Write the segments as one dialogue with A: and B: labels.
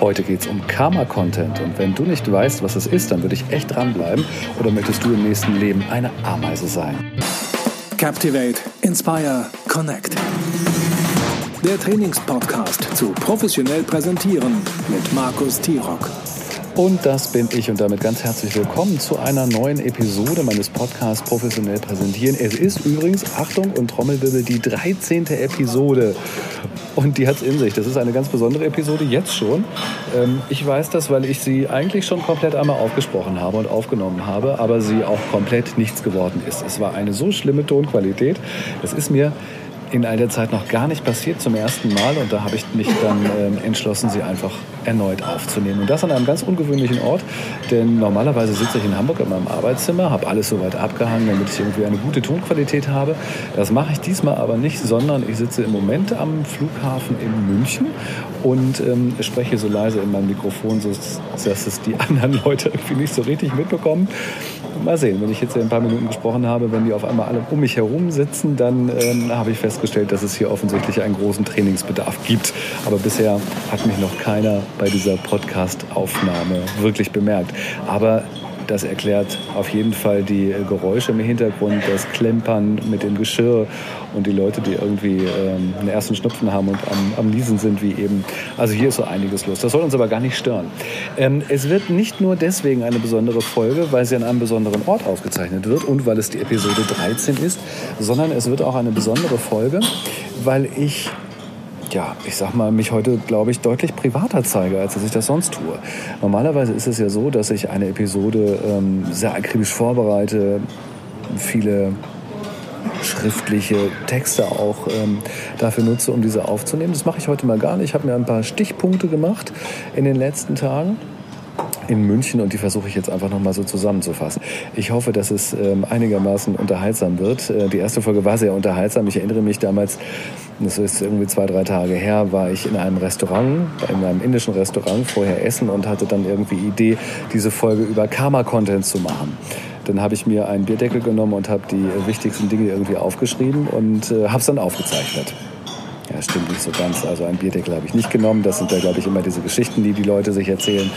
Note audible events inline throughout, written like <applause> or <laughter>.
A: Heute geht es um Karma-Content. Und wenn du nicht weißt, was es ist, dann würde ich echt dranbleiben. Oder möchtest du im nächsten Leben eine Ameise sein?
B: Captivate, Inspire, Connect. Der Trainingspodcast zu professionell präsentieren mit Markus Tirock.
A: Und das bin ich und damit ganz herzlich willkommen zu einer neuen Episode meines Podcasts Professionell Präsentieren. Es ist übrigens, Achtung und Trommelwirbel, die 13. Episode. Und die hat es in sich. Das ist eine ganz besondere Episode, jetzt schon. Ähm, ich weiß das, weil ich sie eigentlich schon komplett einmal aufgesprochen habe und aufgenommen habe, aber sie auch komplett nichts geworden ist. Es war eine so schlimme Tonqualität. Es ist mir in all der Zeit noch gar nicht passiert zum ersten Mal und da habe ich mich dann äh, entschlossen, sie einfach erneut aufzunehmen. Und das an einem ganz ungewöhnlichen Ort, denn normalerweise sitze ich in Hamburg in meinem Arbeitszimmer, habe alles soweit abgehangen, damit ich irgendwie eine gute Tonqualität habe. Das mache ich diesmal aber nicht, sondern ich sitze im Moment am Flughafen in München und ähm, spreche so leise in meinem Mikrofon, so dass es die <laughs> anderen Leute irgendwie nicht so richtig mitbekommen. Mal sehen, wenn ich jetzt ein paar Minuten gesprochen habe, wenn die auf einmal alle um mich herum sitzen, dann ähm, habe ich festgestellt, dass es hier offensichtlich einen großen Trainingsbedarf gibt. Aber bisher hat mich noch keiner bei dieser Podcast-Aufnahme wirklich bemerkt. Aber das erklärt auf jeden Fall die Geräusche im Hintergrund, das Klempern mit dem Geschirr und die Leute, die irgendwie ähm, einen ersten Schnupfen haben und am, am Niesen sind, wie eben. Also hier ist so einiges los. Das soll uns aber gar nicht stören. Ähm, es wird nicht nur deswegen eine besondere Folge, weil sie an einem besonderen Ort aufgezeichnet wird und weil es die Episode 13 ist, sondern es wird auch eine besondere Folge, weil ich ja, ich sag mal, mich heute, glaube ich, deutlich privater zeige, als dass ich das sonst tue. Normalerweise ist es ja so, dass ich eine Episode ähm, sehr akribisch vorbereite, viele schriftliche Texte auch ähm, dafür nutze, um diese aufzunehmen. Das mache ich heute mal gar nicht. Ich habe mir ein paar Stichpunkte gemacht in den letzten Tagen in München und die versuche ich jetzt einfach nochmal so zusammenzufassen. Ich hoffe, dass es ähm, einigermaßen unterhaltsam wird. Äh, die erste Folge war sehr unterhaltsam. Ich erinnere mich damals, das ist irgendwie zwei, drei Tage her, war ich in einem Restaurant, in einem indischen Restaurant vorher essen und hatte dann irgendwie Idee, diese Folge über Karma-Content zu machen. Dann habe ich mir einen Bierdeckel genommen und habe die wichtigsten Dinge irgendwie aufgeschrieben und äh, habe es dann aufgezeichnet. Ja, stimmt nicht so ganz. Also einen Bierdeckel habe ich nicht genommen. Das sind ja, glaube ich, immer diese Geschichten, die die Leute sich erzählen,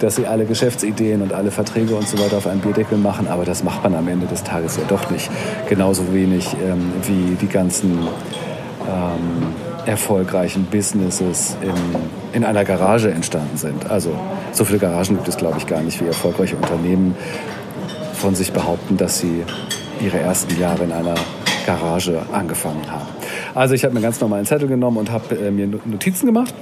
A: dass sie alle Geschäftsideen und alle Verträge und so weiter auf einen Bierdeckel machen. Aber das macht man am Ende des Tages ja doch nicht. Genauso wenig ähm, wie die ganzen ähm, erfolgreichen Businesses in, in einer Garage entstanden sind. Also so viele Garagen gibt es, glaube ich, gar nicht, wie erfolgreiche Unternehmen von sich behaupten, dass sie ihre ersten Jahre in einer Garage angefangen haben. Also ich habe mir ganz normalen Zettel genommen und habe äh, mir Notizen gemacht.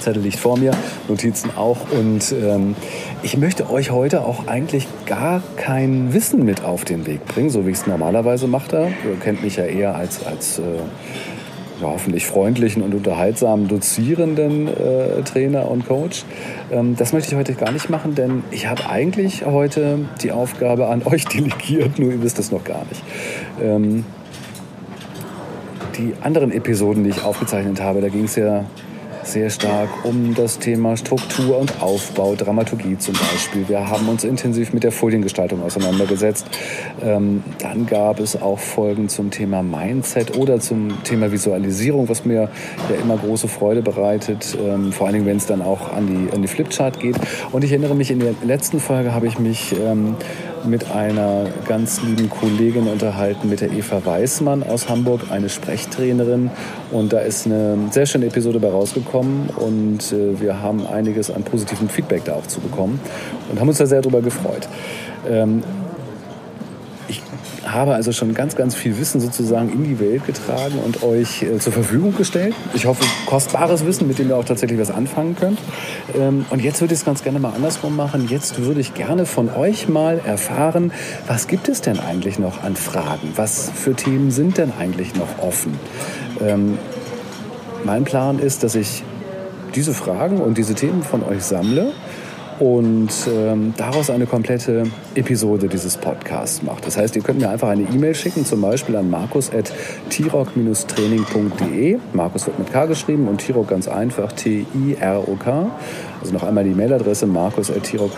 A: Zettel liegt vor mir, Notizen auch. Und ähm, ich möchte euch heute auch eigentlich gar kein Wissen mit auf den Weg bringen, so wie ich es normalerweise mache. Ihr kennt mich ja eher als, als äh, ja, hoffentlich freundlichen und unterhaltsamen dozierenden äh, Trainer und Coach. Ähm, das möchte ich heute gar nicht machen, denn ich habe eigentlich heute die Aufgabe an <laughs> euch delegiert, nur ihr wisst es noch gar nicht. Ähm, die anderen Episoden, die ich aufgezeichnet habe, da ging es ja sehr stark um das Thema Struktur und Aufbau, Dramaturgie zum Beispiel. Wir haben uns intensiv mit der Foliengestaltung auseinandergesetzt. Ähm, dann gab es auch Folgen zum Thema Mindset oder zum Thema Visualisierung, was mir ja immer große Freude bereitet, ähm, vor allen Dingen, wenn es dann auch an die, an die Flipchart geht. Und ich erinnere mich, in der letzten Folge habe ich mich ähm, mit einer ganz lieben Kollegin unterhalten, mit der Eva Weißmann aus Hamburg, eine Sprechtrainerin. Und da ist eine sehr schöne Episode bei rausgekommen und äh, wir haben einiges an positivem Feedback da auch zu bekommen und haben uns da sehr darüber gefreut. Ähm, habe also schon ganz, ganz viel Wissen sozusagen in die Welt getragen und euch äh, zur Verfügung gestellt. Ich hoffe, kostbares Wissen, mit dem ihr auch tatsächlich was anfangen könnt. Ähm, und jetzt würde ich es ganz gerne mal andersrum machen. Jetzt würde ich gerne von euch mal erfahren, was gibt es denn eigentlich noch an Fragen? Was für Themen sind denn eigentlich noch offen? Ähm, mein Plan ist, dass ich diese Fragen und diese Themen von euch sammle und ähm, daraus eine komplette Episode dieses Podcasts macht. Das heißt, ihr könnt mir einfach eine E-Mail schicken, zum Beispiel an markus.tirok-training.de. Markus wird mit K geschrieben und Tirok ganz einfach, T-I-R-O-K. Also noch einmal die Mailadresse markus.tirok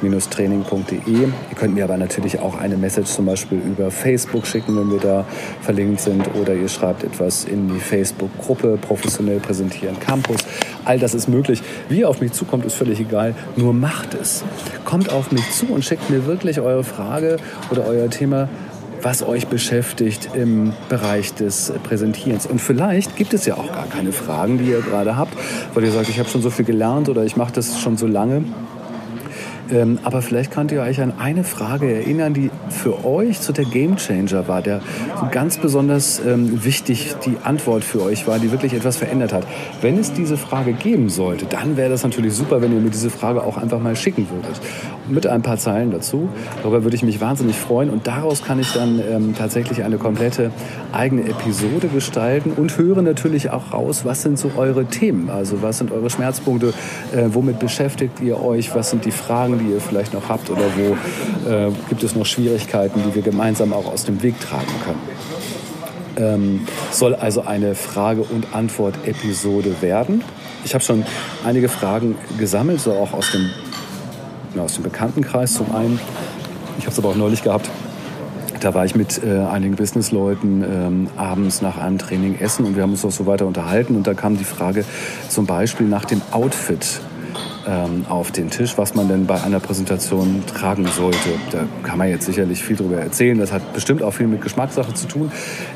A: training.de. Ihr könnt mir aber natürlich auch eine Message zum Beispiel über Facebook schicken, wenn wir da verlinkt sind. Oder ihr schreibt etwas in die Facebook-Gruppe Professionell Präsentieren Campus. All das ist möglich. Wie ihr auf mich zukommt, ist völlig egal. Nur macht es. Kommt auf mich zu und schickt mir wirklich eure Frage oder euer Thema was euch beschäftigt im Bereich des Präsentierens. Und vielleicht gibt es ja auch gar keine Fragen, die ihr gerade habt, weil ihr sagt, ich habe schon so viel gelernt oder ich mache das schon so lange. Ähm, aber vielleicht könnt ihr euch an eine Frage erinnern, die für euch so der Gamechanger war, der so ganz besonders ähm, wichtig die Antwort für euch war, die wirklich etwas verändert hat. Wenn es diese Frage geben sollte, dann wäre das natürlich super, wenn ihr mir diese Frage auch einfach mal schicken würdet. Mit ein paar Zeilen dazu. Darüber würde ich mich wahnsinnig freuen und daraus kann ich dann ähm, tatsächlich eine komplette eigene Episode gestalten und höre natürlich auch raus, was sind so eure Themen, also was sind eure Schmerzpunkte, äh, womit beschäftigt ihr euch, was sind die Fragen, die ihr vielleicht noch habt oder wo äh, gibt es noch Schwierigkeiten, die wir gemeinsam auch aus dem Weg tragen können. Ähm, soll also eine Frage- und Antwort-Episode werden. Ich habe schon einige Fragen gesammelt, so auch aus dem, ja, aus dem Bekanntenkreis zum einen. Ich habe es aber auch neulich gehabt. Da war ich mit äh, einigen Businessleuten ähm, abends nach einem Training essen und wir haben uns auch so weiter unterhalten. Und da kam die Frage zum Beispiel nach dem Outfit ähm, auf den Tisch, was man denn bei einer Präsentation tragen sollte. Da kann man jetzt sicherlich viel drüber erzählen. Das hat bestimmt auch viel mit Geschmackssache zu tun.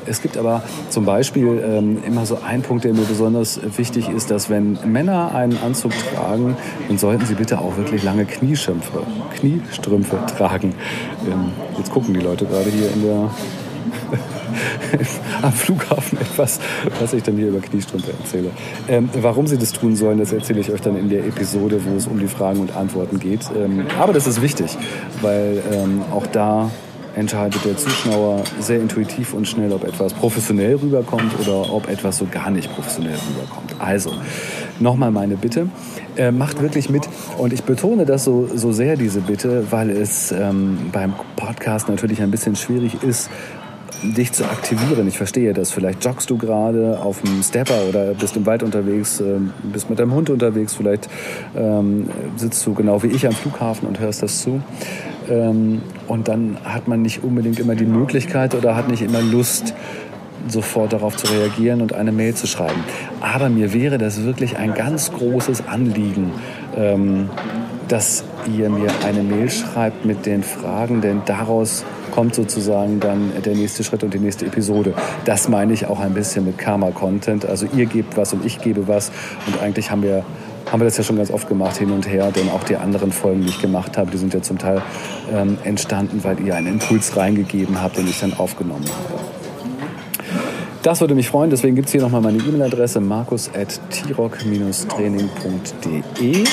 A: Es gibt aber zum Beispiel ähm, immer so einen Punkt, der mir besonders wichtig ist, dass wenn Männer einen Anzug tragen, dann sollten sie bitte auch wirklich lange Kniestrümpfe, Kniestrümpfe tragen. Ähm, jetzt gucken die Leute gerade hier in der <laughs> am Flughafen etwas, was ich dann hier über Kniestrümpfe erzähle. Ähm, warum Sie das tun sollen, das erzähle ich euch dann in der Episode, wo es um die Fragen und Antworten geht. Ähm, aber das ist wichtig, weil ähm, auch da entscheidet der Zuschauer sehr intuitiv und schnell, ob etwas professionell rüberkommt oder ob etwas so gar nicht professionell rüberkommt. Also, nochmal meine Bitte, äh, macht wirklich mit. Und ich betone das so, so sehr, diese Bitte, weil es ähm, beim Podcast natürlich ein bisschen schwierig ist, dich zu aktivieren. Ich verstehe das. Vielleicht joggst du gerade auf dem Stepper oder bist im Wald unterwegs, äh, bist mit deinem Hund unterwegs, vielleicht ähm, sitzt du genau wie ich am Flughafen und hörst das zu. Ähm, und dann hat man nicht unbedingt immer die Möglichkeit oder hat nicht immer Lust, sofort darauf zu reagieren und eine Mail zu schreiben. Aber mir wäre das wirklich ein ganz großes Anliegen, ähm, dass ihr mir eine Mail schreibt mit den Fragen, denn daraus kommt sozusagen dann der nächste Schritt und die nächste Episode. Das meine ich auch ein bisschen mit Karma-Content. Also ihr gebt was und ich gebe was. Und eigentlich haben wir haben wir das ja schon ganz oft gemacht hin und her, denn auch die anderen Folgen, die ich gemacht habe, die sind ja zum Teil ähm, entstanden, weil ihr einen Impuls reingegeben habt, den ich dann aufgenommen habe. Das würde mich freuen, deswegen gibt es hier nochmal meine E-Mail-Adresse markus.tirock-training.de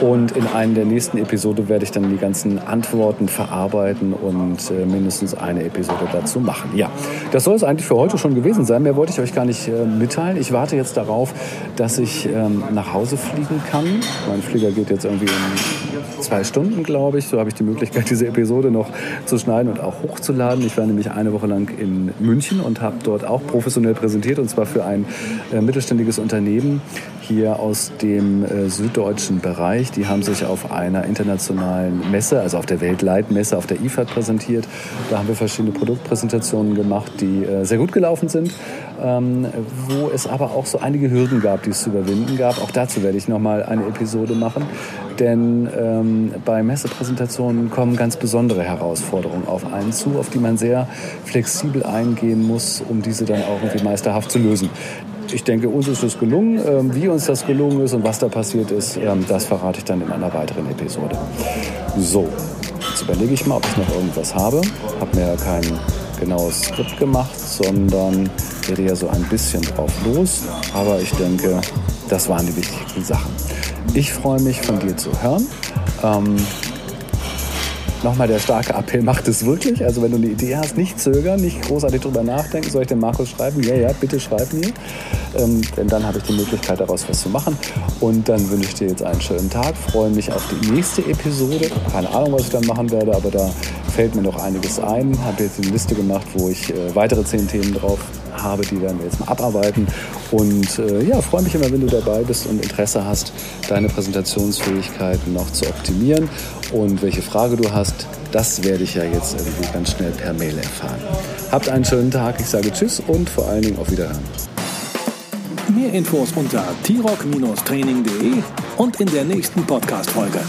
A: und in einer der nächsten Episoden werde ich dann die ganzen Antworten verarbeiten und äh, mindestens eine Episode dazu machen. Ja, das soll es eigentlich für heute schon gewesen sein. Mehr wollte ich euch gar nicht äh, mitteilen. Ich warte jetzt darauf, dass ich ähm, nach Hause fliegen kann. Mein Flieger geht jetzt irgendwie in zwei Stunden, glaube ich. So habe ich die Möglichkeit, <laughs> diese Episode noch zu schneiden und auch hochzuladen. Ich war nämlich eine Woche lang in München und habe dort auch professionell präsentiert und zwar für ein äh, mittelständiges Unternehmen hier aus dem äh, süddeutschen Bereich. Die haben sich auf einer internationalen Messe, also auf der Weltleitmesse, auf der IFAD präsentiert. Da haben wir verschiedene Produktpräsentationen gemacht, die äh, sehr gut gelaufen sind, ähm, wo es aber auch so einige Hürden gab, die es zu überwinden gab. Auch dazu werde ich nochmal eine Episode machen, denn ähm, bei Messepräsentationen kommen ganz besondere Herausforderungen auf einen zu, auf die man sehr flexibel eingehen muss, um diese dann auch irgendwie meisterhaft zu lösen ich denke, uns ist es gelungen. Ähm, wie uns das gelungen ist und was da passiert ist, ähm, das verrate ich dann in einer weiteren Episode. So, jetzt überlege ich mal, ob ich noch irgendwas habe. Habe mir kein genaues Skript gemacht, sondern rede ja so ein bisschen drauf los. Aber ich denke, das waren die wichtigsten Sachen. Ich freue mich, von dir zu hören. Ähm, Nochmal der starke Appell, macht es wirklich. Also wenn du eine Idee hast, nicht zögern, nicht großartig drüber nachdenken. Soll ich dem Markus schreiben? Ja, ja, bitte schreib mir. Ähm, denn dann habe ich die Möglichkeit, daraus was zu machen. Und dann wünsche ich dir jetzt einen schönen Tag. Freue mich auf die nächste Episode. Keine Ahnung, was ich dann machen werde, aber da fällt mir noch einiges ein. Habe jetzt eine Liste gemacht, wo ich äh, weitere zehn Themen drauf habe. Die werden wir jetzt mal abarbeiten. Und äh, ja, freue mich immer, wenn du dabei bist und Interesse hast, deine Präsentationsfähigkeiten noch zu optimieren. Und welche Frage du hast, das werde ich ja jetzt irgendwie ganz schnell per Mail erfahren. Habt einen schönen Tag. Ich sage Tschüss und vor allen Dingen auf Wiederhören.
B: Mehr Infos unter t-rock-training.de und in der nächsten Podcast-Folge.